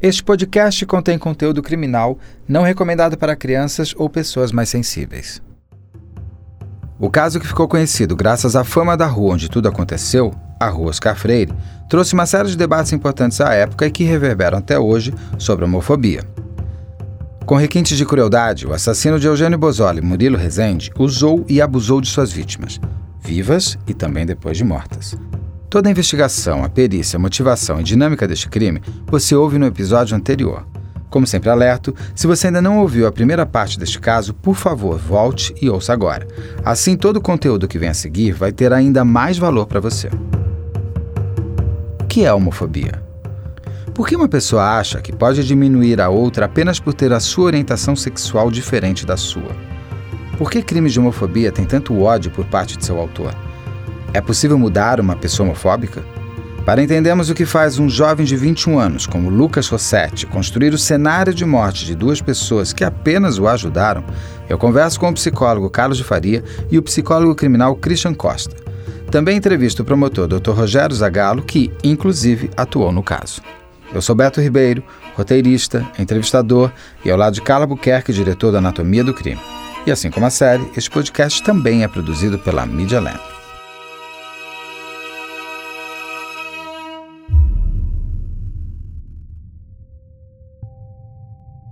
Este podcast contém conteúdo criminal não recomendado para crianças ou pessoas mais sensíveis. O caso que ficou conhecido graças à fama da rua onde tudo aconteceu, a Rua Oscar Freire, trouxe uma série de debates importantes à época e que reverberam até hoje sobre a homofobia. Com requintes de crueldade, o assassino de Eugênio Bozzoli, Murilo Rezende, usou e abusou de suas vítimas, vivas e também depois de mortas. Toda a investigação, a perícia, a motivação e dinâmica deste crime você ouve no episódio anterior. Como sempre alerto, se você ainda não ouviu a primeira parte deste caso, por favor, volte e ouça agora. Assim, todo o conteúdo que vem a seguir vai ter ainda mais valor para você. O que é homofobia? Por que uma pessoa acha que pode diminuir a outra apenas por ter a sua orientação sexual diferente da sua? Por que crimes de homofobia têm tanto ódio por parte de seu autor? É possível mudar uma pessoa homofóbica? Para entendermos o que faz um jovem de 21 anos, como Lucas Rossetti, construir o cenário de morte de duas pessoas que apenas o ajudaram, eu converso com o psicólogo Carlos de Faria e o psicólogo criminal Christian Costa. Também entrevisto o promotor Dr. Rogério Zagallo, que, inclusive, atuou no caso. Eu sou Beto Ribeiro, roteirista, entrevistador e ao lado de Carla Buquerque, diretor da Anatomia do Crime. E assim como a série, este podcast também é produzido pela Media Land.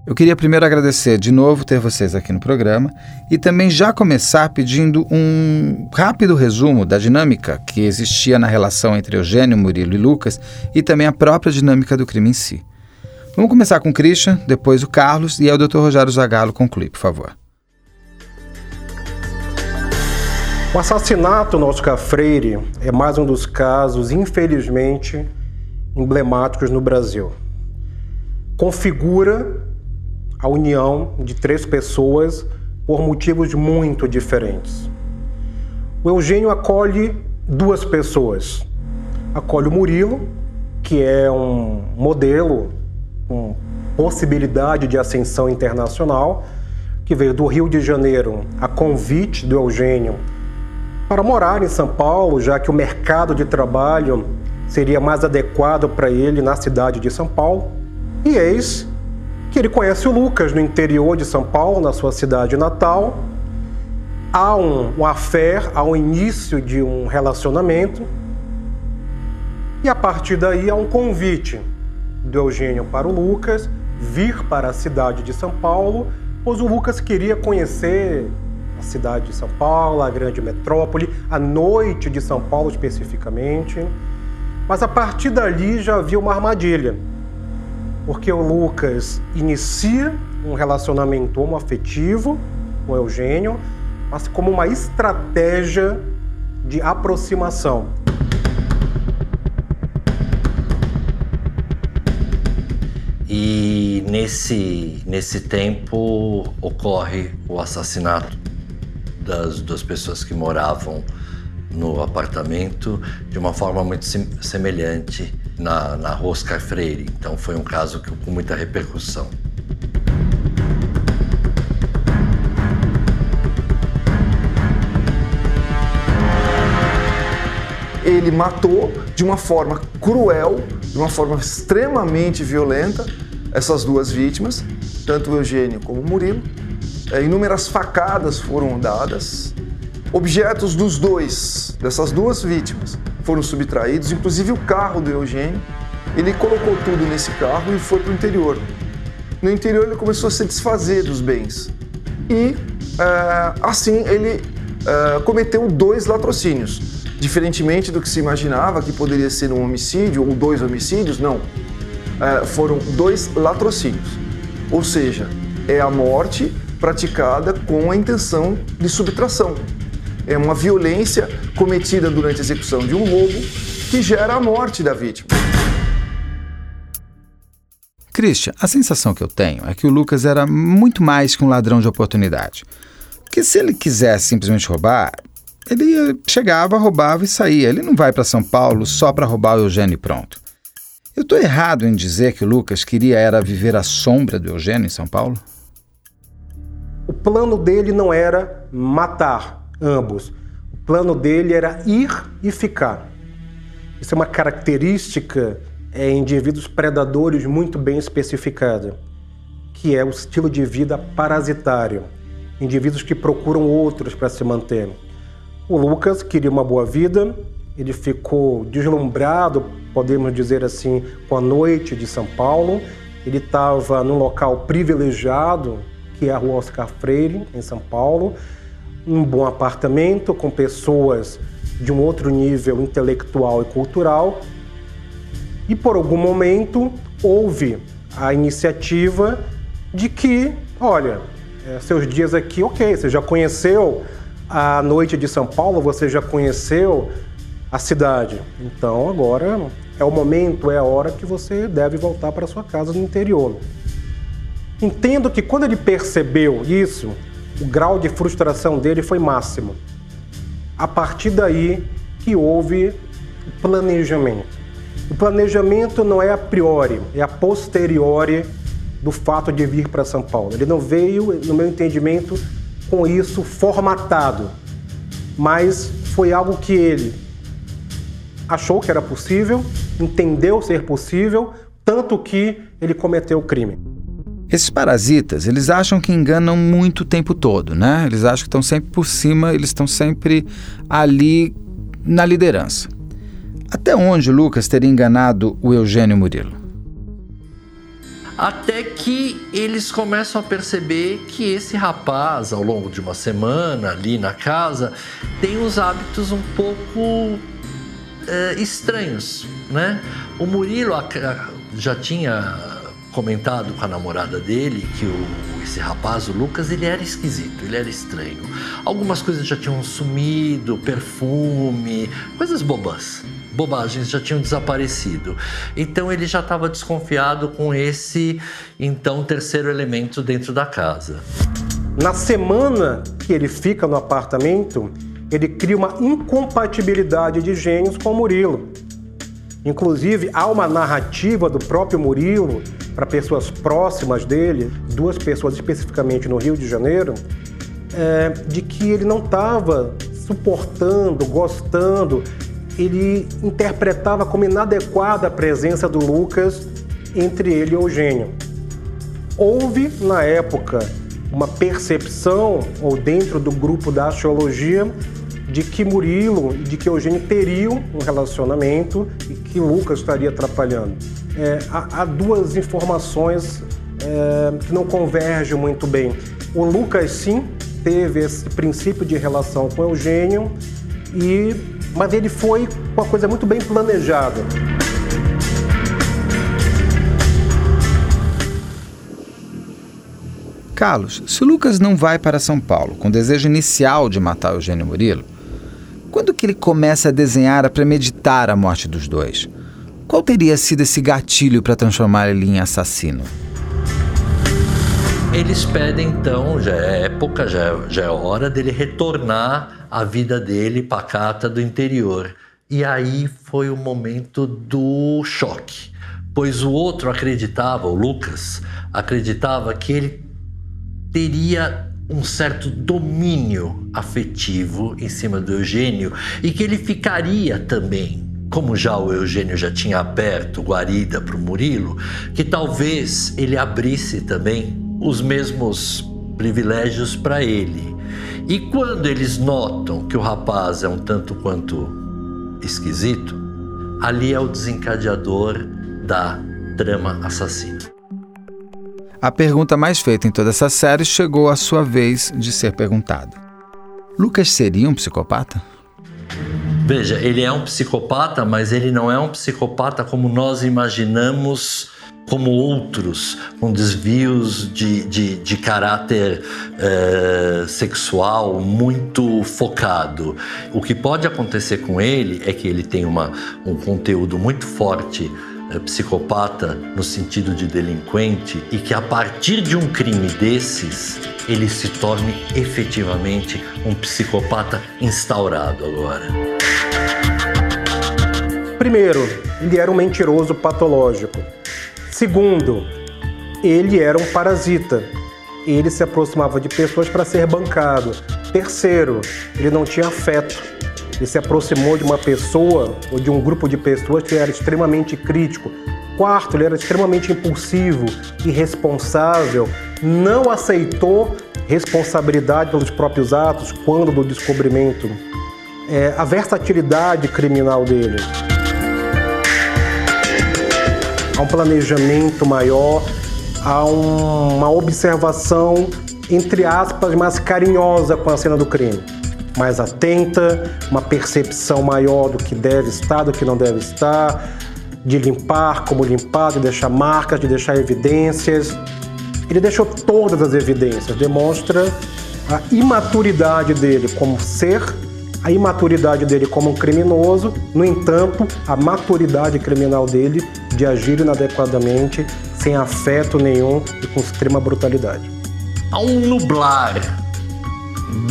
Eu queria primeiro agradecer de novo ter vocês aqui no programa e também já começar pedindo um rápido resumo da dinâmica que existia na relação entre Eugênio, Murilo e Lucas e também a própria dinâmica do crime em si. Vamos começar com o Christian, depois o Carlos e aí o Dr. Rogério Zagallo conclui, por favor. O assassinato no Oscar Freire é mais um dos casos, infelizmente, emblemáticos no Brasil. Configura a união de três pessoas por motivos muito diferentes. O Eugênio acolhe duas pessoas. Acolhe o Murilo, que é um modelo com possibilidade de ascensão internacional, que veio do Rio de Janeiro a convite do Eugênio para morar em São Paulo, já que o mercado de trabalho seria mais adequado para ele na cidade de São Paulo. E eis que ele conhece o Lucas no interior de São Paulo, na sua cidade natal. Há um, um há um início de um relacionamento. E a partir daí há um convite do Eugênio para o Lucas vir para a cidade de São Paulo, pois o Lucas queria conhecer a cidade de São Paulo, a grande metrópole, a noite de São Paulo especificamente. Mas a partir dali já havia uma armadilha porque o Lucas inicia um relacionamento homoafetivo com o Eugênio, mas como uma estratégia de aproximação. E nesse, nesse tempo ocorre o assassinato das duas pessoas que moravam no apartamento de uma forma muito semelhante na, na Rosca Freire. Então foi um caso que, com muita repercussão. Ele matou de uma forma cruel, de uma forma extremamente violenta, essas duas vítimas, tanto o Eugênio como o Murilo. É, inúmeras facadas foram dadas. Objetos dos dois, dessas duas vítimas, foram subtraídos, inclusive o carro do Eugênio. Ele colocou tudo nesse carro e foi para o interior. No interior ele começou a se desfazer dos bens e é, assim ele é, cometeu dois latrocínios. Diferentemente do que se imaginava que poderia ser um homicídio ou dois homicídios, não. É, foram dois latrocínios. Ou seja, é a morte praticada com a intenção de subtração é uma violência cometida durante a execução de um roubo que gera a morte da vítima. Christian, a sensação que eu tenho é que o Lucas era muito mais que um ladrão de oportunidade. Porque se ele quisesse simplesmente roubar, ele chegava, roubava e saía. Ele não vai para São Paulo só para roubar o Eugênio e pronto. Eu estou errado em dizer que o Lucas queria era viver à sombra do Eugênio em São Paulo? O plano dele não era matar, ambos. O plano dele era ir e ficar. Isso é uma característica é indivíduos predadores muito bem especificado, que é o estilo de vida parasitário, indivíduos que procuram outros para se manter. O Lucas queria uma boa vida, ele ficou deslumbrado, podemos dizer assim, com a noite de São Paulo. Ele estava num local privilegiado, que é a Rua Oscar Freire, em São Paulo, um bom apartamento com pessoas de um outro nível intelectual e cultural. E por algum momento houve a iniciativa de que, olha, é, seus dias aqui, ok, você já conheceu a noite de São Paulo, você já conheceu a cidade. Então agora é o momento, é a hora que você deve voltar para sua casa no interior. Entendo que quando ele percebeu isso, o grau de frustração dele foi máximo. A partir daí que houve o planejamento. O planejamento não é a priori, é a posteriori do fato de vir para São Paulo. Ele não veio, no meu entendimento, com isso formatado, mas foi algo que ele achou que era possível, entendeu ser possível, tanto que ele cometeu o crime. Esses parasitas, eles acham que enganam muito o tempo todo, né? Eles acham que estão sempre por cima, eles estão sempre ali na liderança. Até onde Lucas teria enganado o Eugênio Murilo? Até que eles começam a perceber que esse rapaz, ao longo de uma semana ali na casa, tem uns hábitos um pouco é, estranhos, né? O Murilo já tinha comentado com a namorada dele que o, esse rapaz, o Lucas, ele era esquisito, ele era estranho. Algumas coisas já tinham sumido, perfume, coisas bobas, bobagens já tinham desaparecido. Então ele já estava desconfiado com esse então terceiro elemento dentro da casa. Na semana que ele fica no apartamento, ele cria uma incompatibilidade de gênios com o Murilo. Inclusive, há uma narrativa do próprio Murilo para pessoas próximas dele, duas pessoas especificamente no Rio de Janeiro, é, de que ele não estava suportando, gostando, ele interpretava como inadequada a presença do Lucas entre ele e Eugênio. Houve, na época, uma percepção, ou dentro do grupo da astrologia, de que Murilo e de que Eugênio teriam um relacionamento e que Lucas estaria atrapalhando. É, há, há, duas informações é, que não convergem muito bem. O Lucas, sim, teve esse princípio de relação com Eugênio, e, mas ele foi uma coisa muito bem planejada. Carlos, se Lucas não vai para São Paulo com o desejo inicial de matar Eugênio Murilo, quando que ele começa a desenhar, a premeditar a morte dos dois? Qual teria sido esse gatilho para transformar ele em assassino? Eles pedem então, já é época, já é, já é hora dele retornar à vida dele pacata do interior. E aí foi o momento do choque, pois o outro acreditava, o Lucas, acreditava que ele teria um certo domínio afetivo em cima do Eugênio e que ele ficaria também, como já o Eugênio já tinha aberto guarida para o Murilo, que talvez ele abrisse também os mesmos privilégios para ele. E quando eles notam que o rapaz é um tanto quanto esquisito, ali é o desencadeador da trama assassina. A pergunta mais feita em toda essa série chegou à sua vez de ser perguntada. Lucas seria um psicopata? Veja, ele é um psicopata, mas ele não é um psicopata como nós imaginamos como outros, com desvios de, de, de caráter eh, sexual muito focado. O que pode acontecer com ele é que ele tem uma, um conteúdo muito forte é, psicopata no sentido de delinquente e que a partir de um crime desses ele se torne efetivamente um psicopata instaurado agora. Primeiro, ele era um mentiroso patológico. Segundo, ele era um parasita. Ele se aproximava de pessoas para ser bancado. Terceiro, ele não tinha afeto. Ele se aproximou de uma pessoa ou de um grupo de pessoas que era extremamente crítico. Quarto, ele era extremamente impulsivo, irresponsável, não aceitou responsabilidade pelos próprios atos quando do descobrimento. É, a versatilidade criminal dele. Há um planejamento maior, há um, uma observação, entre aspas, mais carinhosa com a cena do crime. Mais atenta, uma percepção maior do que deve estar, do que não deve estar, de limpar, como limpar, de deixar marcas, de deixar evidências. Ele deixou todas as evidências, demonstra a imaturidade dele como ser, a imaturidade dele como um criminoso, no entanto, a maturidade criminal dele de agir inadequadamente, sem afeto nenhum e com extrema brutalidade. Há um nublar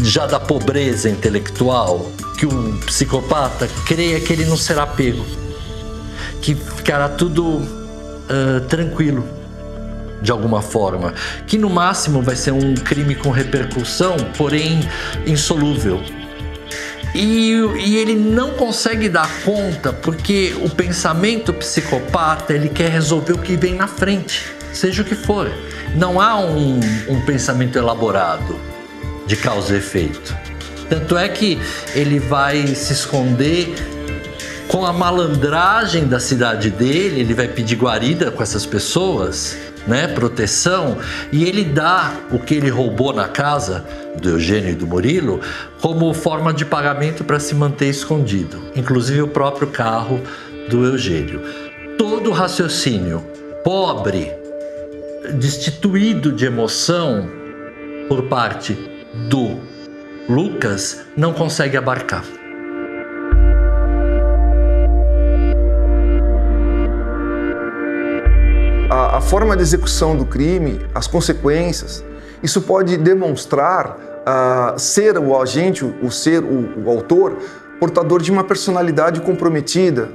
já da pobreza intelectual que um psicopata creia que ele não será pego que ficará tudo uh, tranquilo de alguma forma, que no máximo vai ser um crime com repercussão, porém insolúvel. E, e, ele não consegue dar conta porque o pensamento psicopata ele quer resolver o que vem na frente, seja o que for. Não há um, um pensamento elaborado de causa e efeito. Tanto é que ele vai se esconder com a malandragem da cidade dele, ele vai pedir guarida com essas pessoas, né, proteção, e ele dá o que ele roubou na casa do Eugênio e do Murilo como forma de pagamento para se manter escondido, inclusive o próprio carro do Eugênio. Todo raciocínio pobre, destituído de emoção por parte do Lucas não consegue abarcar. a, a forma de execução do crime, as consequências, isso pode demonstrar uh, ser o agente, o ser o, o autor, portador de uma personalidade comprometida,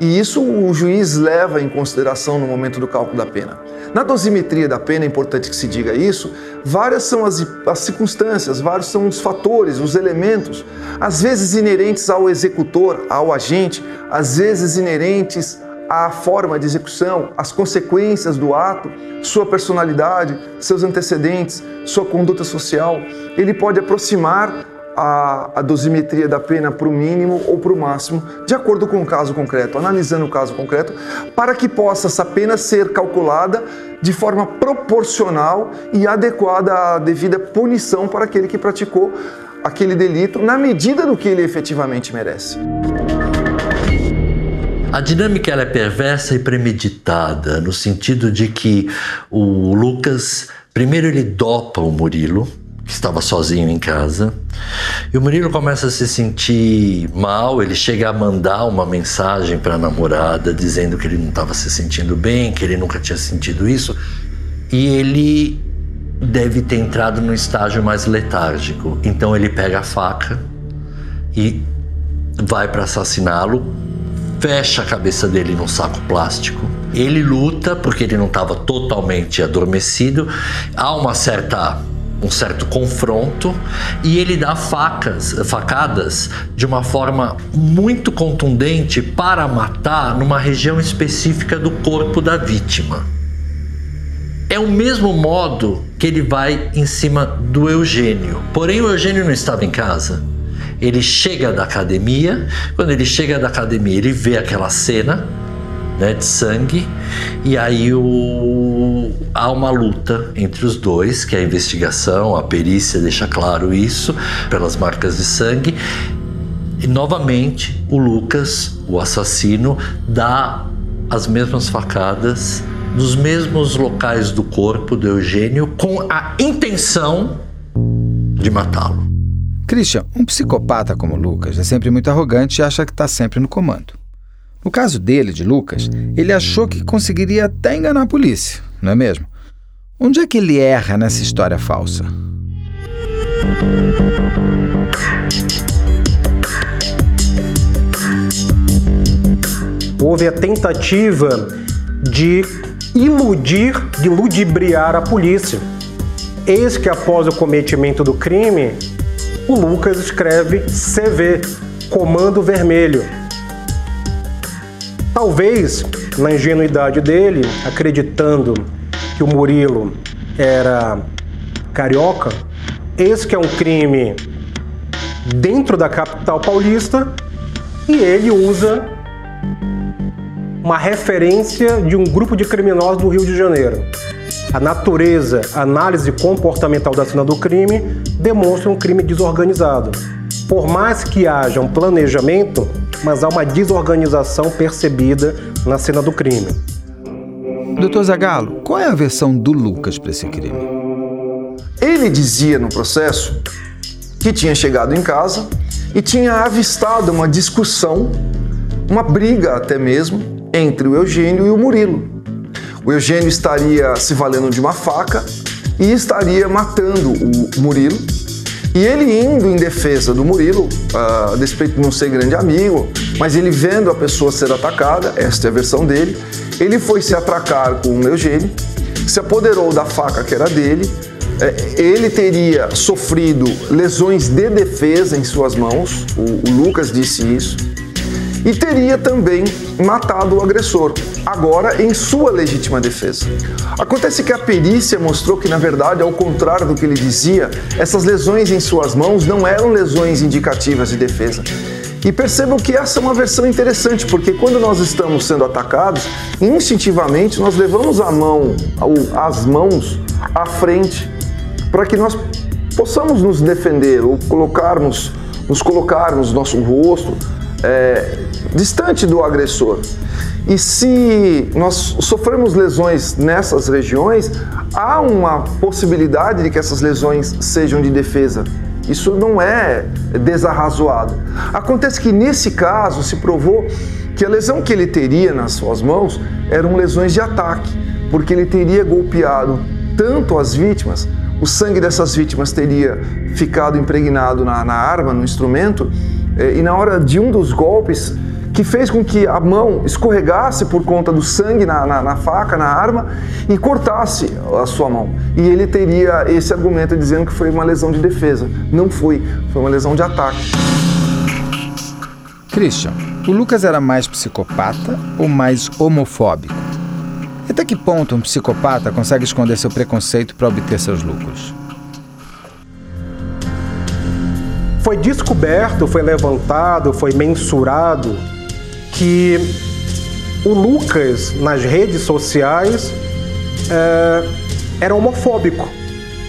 e isso o juiz leva em consideração no momento do cálculo da pena. Na dosimetria da pena, é importante que se diga isso, várias são as, as, circunstâncias, vários são os fatores, os elementos, às vezes inerentes ao executor, ao agente, às vezes inerentes a forma de execução, as consequências do ato, sua personalidade, seus antecedentes, sua conduta social. Ele pode aproximar a, a dosimetria da pena para o mínimo ou para o máximo, de acordo com o caso concreto, analisando o caso concreto, para que possa essa pena ser calculada de forma proporcional e adequada à devida punição para aquele que praticou aquele delito, na medida do que ele efetivamente merece. A dinâmica é perversa e premeditada, no sentido de que o Lucas, primeiro ele dopa o Murilo, que estava sozinho em casa, e o Murilo começa a se sentir mal, ele chega a mandar uma mensagem para a namorada dizendo que ele não estava se sentindo bem, que ele nunca tinha sentido isso, e ele deve ter entrado num estágio mais letárgico. Então ele pega a faca e vai para assassiná-lo fecha a cabeça dele num saco plástico. Ele luta porque ele não estava totalmente adormecido. Há uma certa um certo confronto e ele dá facas, facadas de uma forma muito contundente para matar numa região específica do corpo da vítima. É o mesmo modo que ele vai em cima do Eugênio. Porém, o Eugênio não estava em casa ele chega da academia, quando ele chega da academia, ele vê aquela cena né, de sangue, e aí o, há uma luta entre os dois, que é a investigação, a perícia deixa claro isso, pelas marcas de sangue. E novamente o Lucas, o assassino, dá as mesmas facadas nos mesmos locais do corpo do Eugênio com a intenção de matá-lo. Christian, um psicopata como Lucas é sempre muito arrogante e acha que está sempre no comando. No caso dele, de Lucas, ele achou que conseguiria até enganar a polícia, não é mesmo? Onde é que ele erra nessa história falsa? Houve a tentativa de iludir, de ludibriar a polícia. Eis que após o cometimento do crime, o Lucas escreve CV, Comando Vermelho. Talvez, na ingenuidade dele, acreditando que o Murilo era carioca, esse que é um crime dentro da capital paulista e ele usa uma referência de um grupo de criminosos do Rio de Janeiro. A natureza, a análise comportamental da cena do crime demonstra um crime desorganizado. Por mais que haja um planejamento, mas há uma desorganização percebida na cena do crime. Doutor Zagalo, qual é a versão do Lucas para esse crime? Ele dizia no processo que tinha chegado em casa e tinha avistado uma discussão, uma briga até mesmo, entre o Eugênio e o Murilo. O Eugênio estaria se valendo de uma faca e estaria matando o Murilo. E ele indo em defesa do Murilo, a despeito de não ser grande amigo, mas ele vendo a pessoa ser atacada, esta é a versão dele, ele foi se atracar com o Eugênio, se apoderou da faca que era dele, é, ele teria sofrido lesões de defesa em suas mãos, o, Lucas disse isso, e teria também matado o agressor, agora em sua legítima defesa. Acontece que a perícia mostrou que, na verdade, ao contrário do que ele dizia, essas lesões em suas mãos não eram lesões indicativas de defesa. E percebam que essa é uma versão interessante, porque quando nós estamos sendo atacados, instintivamente nós levamos a mão, as mãos à frente para que nós possamos nos defender ou colocarmos, nos colocarmos nosso rosto é, distante do agressor. E se nós sofremos lesões nessas regiões, há uma possibilidade de que essas lesões sejam de defesa. Isso não é desarrazoado. Acontece que nesse caso se provou que a lesão que ele teria nas suas mãos eram lesões de ataque, porque ele teria golpeado tanto as vítimas o sangue dessas vítimas teria ficado impregnado na, na arma, no instrumento, eh, e na hora de um dos golpes, que fez com que a mão escorregasse por conta do sangue na, na, na, faca, na arma, e cortasse a sua mão. E ele teria esse argumento dizendo que foi uma lesão de defesa. Não foi, foi uma lesão de ataque. Christian, o Lucas era mais psicopata ou mais homofóbico? Até que ponto um psicopata consegue esconder seu preconceito para obter seus lucros? Foi descoberto, foi levantado, foi mensurado que o Lucas, nas redes sociais, é, era homofóbico.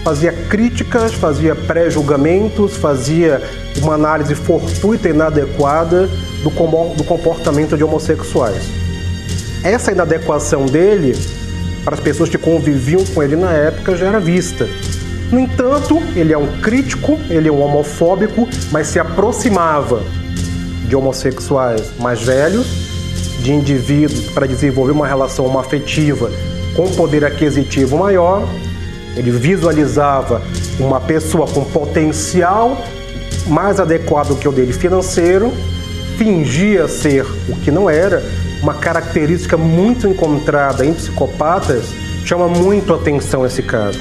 Fazia críticas, fazia pré-julgamentos, fazia uma análise fortuita e inadequada do comportamento de homossexuais essa inadequação dele para as pessoas que conviviam com ele na época já era vista. No entanto, ele é um crítico, ele é um homofóbico, mas se aproximava de homossexuais mais velhos, de indivíduos para desenvolver uma relação homoafetiva com poder aquisitivo maior. Ele visualizava uma pessoa com potencial mais adequado que o dele financeiro, fingia ser o que não era, uma característica muito encontrada em psicopatas chama muito atenção esse caso.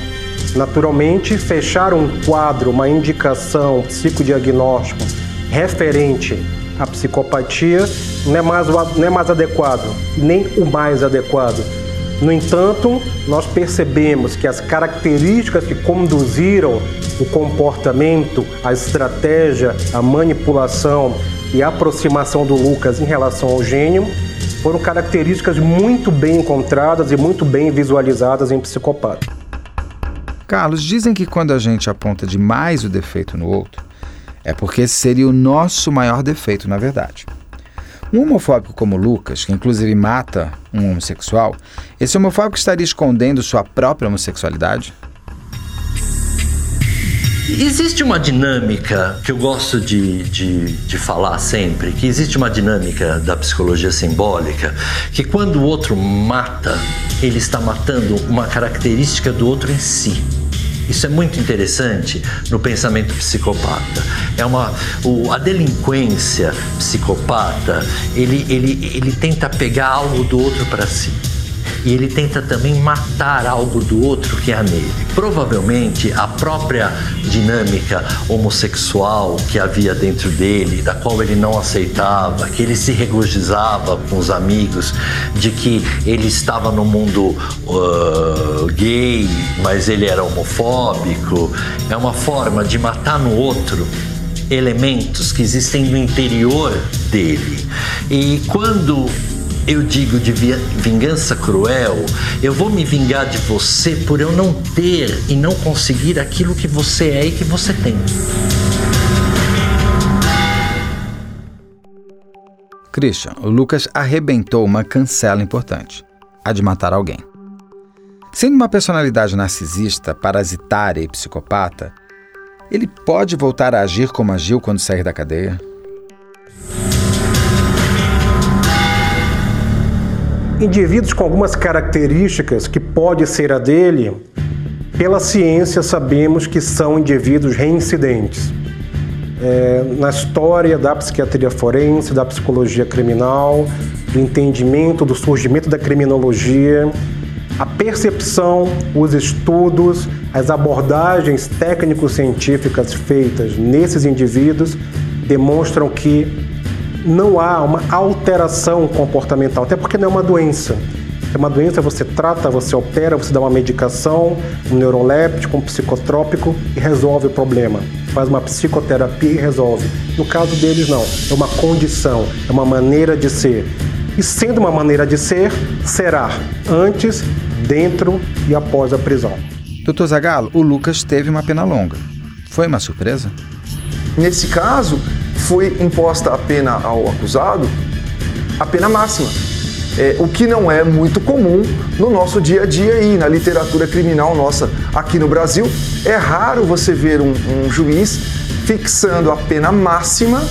Naturalmente, fechar um quadro, uma indicação, psicodiagnóstico referente à psicopatia não é mais, não é mais adequado, nem o mais adequado. No entanto, nós percebemos que as características que conduziram o comportamento, a estratégia, a manipulação e a aproximação do Lucas em relação ao gênio foram características muito bem encontradas e muito bem visualizadas em psicopata. Carlos, dizem que quando a gente aponta demais o defeito no outro, é porque esse seria o nosso maior defeito, na verdade. Um homofóbico como Lucas, que inclusive mata um homossexual, esse homofóbico estaria escondendo sua própria homossexualidade? Existe uma dinâmica que eu gosto de, de, de, falar sempre, que existe uma dinâmica da psicologia simbólica, que quando o outro mata, ele está matando uma característica do outro em si. Isso é muito interessante no pensamento psicopata. É uma, o, a delinquência psicopata, ele, ele, ele tenta pegar algo do outro para si. e ele tenta também matar algo do outro que há nele. Provavelmente a própria dinâmica homossexual que havia dentro dele, da qual ele não aceitava, que ele se regozijava com os amigos, de que ele estava no mundo uh, gay, mas ele era homofóbico, é uma forma de matar no outro elementos que existem no interior dele. E quando eu digo de vingança cruel, eu vou me vingar de você por eu não ter e não conseguir aquilo que você é e que você tem. Christian, o Lucas arrebentou uma cancela importante: a de matar alguém. Sendo uma personalidade narcisista, parasitária e psicopata, ele pode voltar a agir como agiu quando sair da cadeia? Indivíduos com algumas características que pode ser a dele, pela ciência sabemos que são indivíduos reincidentes. É, na história da psiquiatria forense, da psicologia criminal, do entendimento do surgimento da criminologia, a percepção, os estudos, as abordagens técnico-científicas feitas nesses indivíduos demonstram que não há uma alteração comportamental, até porque não é uma doença. É uma doença, você trata, você opera, você dá uma medicação, um neuroléptico, um psicotrópico e resolve o problema. Faz uma psicoterapia e resolve. No caso deles, não. É uma condição, é uma maneira de ser. E sendo uma maneira de ser, será antes, dentro e após a prisão. Doutor Zagalo, o Lucas teve uma pena longa. Foi uma surpresa? Nesse caso, foi imposta a pena ao acusado a pena máxima. É, o que não é muito comum no nosso dia a dia e na literatura criminal nossa aqui no Brasil. É raro você ver um, um juiz fixando a pena máxima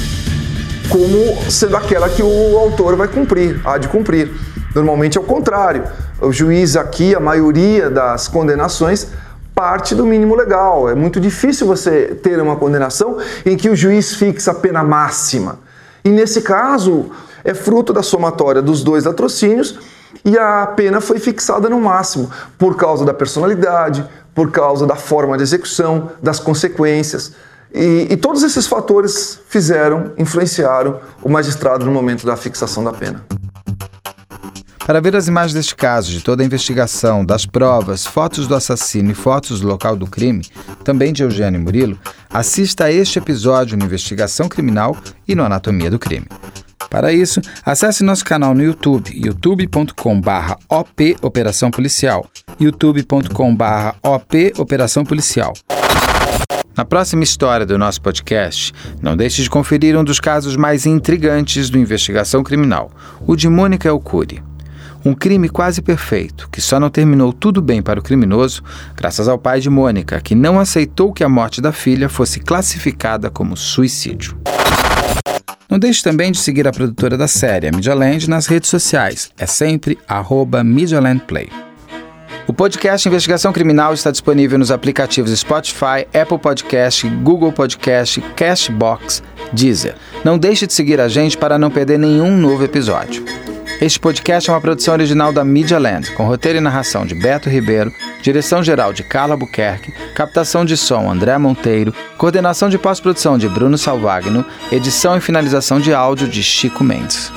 como sendo aquela que o autor vai cumprir, há de cumprir. Normalmente é o contrário. O juiz aqui, a maioria das condenações parte do mínimo legal. É muito difícil você ter uma condenação em que o juiz fixa a pena máxima. E nesse caso, é fruto da somatória dos dois latrocínios e a pena foi fixada no máximo por causa da personalidade, por causa da forma de execução, das consequências. E, e, todos esses fatores fizeram, influenciaram o magistrado no momento da fixação da pena. Para ver as imagens deste caso, de toda a investigação, das provas, fotos do assassino e fotos do local do crime, também de Eugênio Murilo, assista a este episódio no Investigação Criminal e no Anatomia do Crime. Para isso, acesse nosso canal no YouTube, youtube.com.br OP Operação Policial, youtube.com.br OP Operação Policial. Na próxima história do nosso podcast, não deixe de conferir um dos casos mais intrigantes do investigação criminal, o de Mônica Elcuri. Um crime quase perfeito, que só não terminou tudo bem para o criminoso, graças ao pai de Mônica, que não aceitou que a morte da filha fosse classificada como suicídio. Não deixe também de seguir a produtora da série, a Media Land, nas redes sociais. É sempre arroba MediaLandPlay. O podcast Investigação Criminal está disponível nos aplicativos Spotify, Apple Podcast, Google Podcast, Cashbox, Deezer. Não deixe de seguir a gente para não perder nenhum novo episódio. Este podcast é uma produção original da Media Land, com roteiro e narração de Beto Ribeiro, direção geral de Carla Buquerque, captação de som André Monteiro, coordenação de pós-produção de Bruno Salvagno, edição e finalização de áudio de Chico Mendes.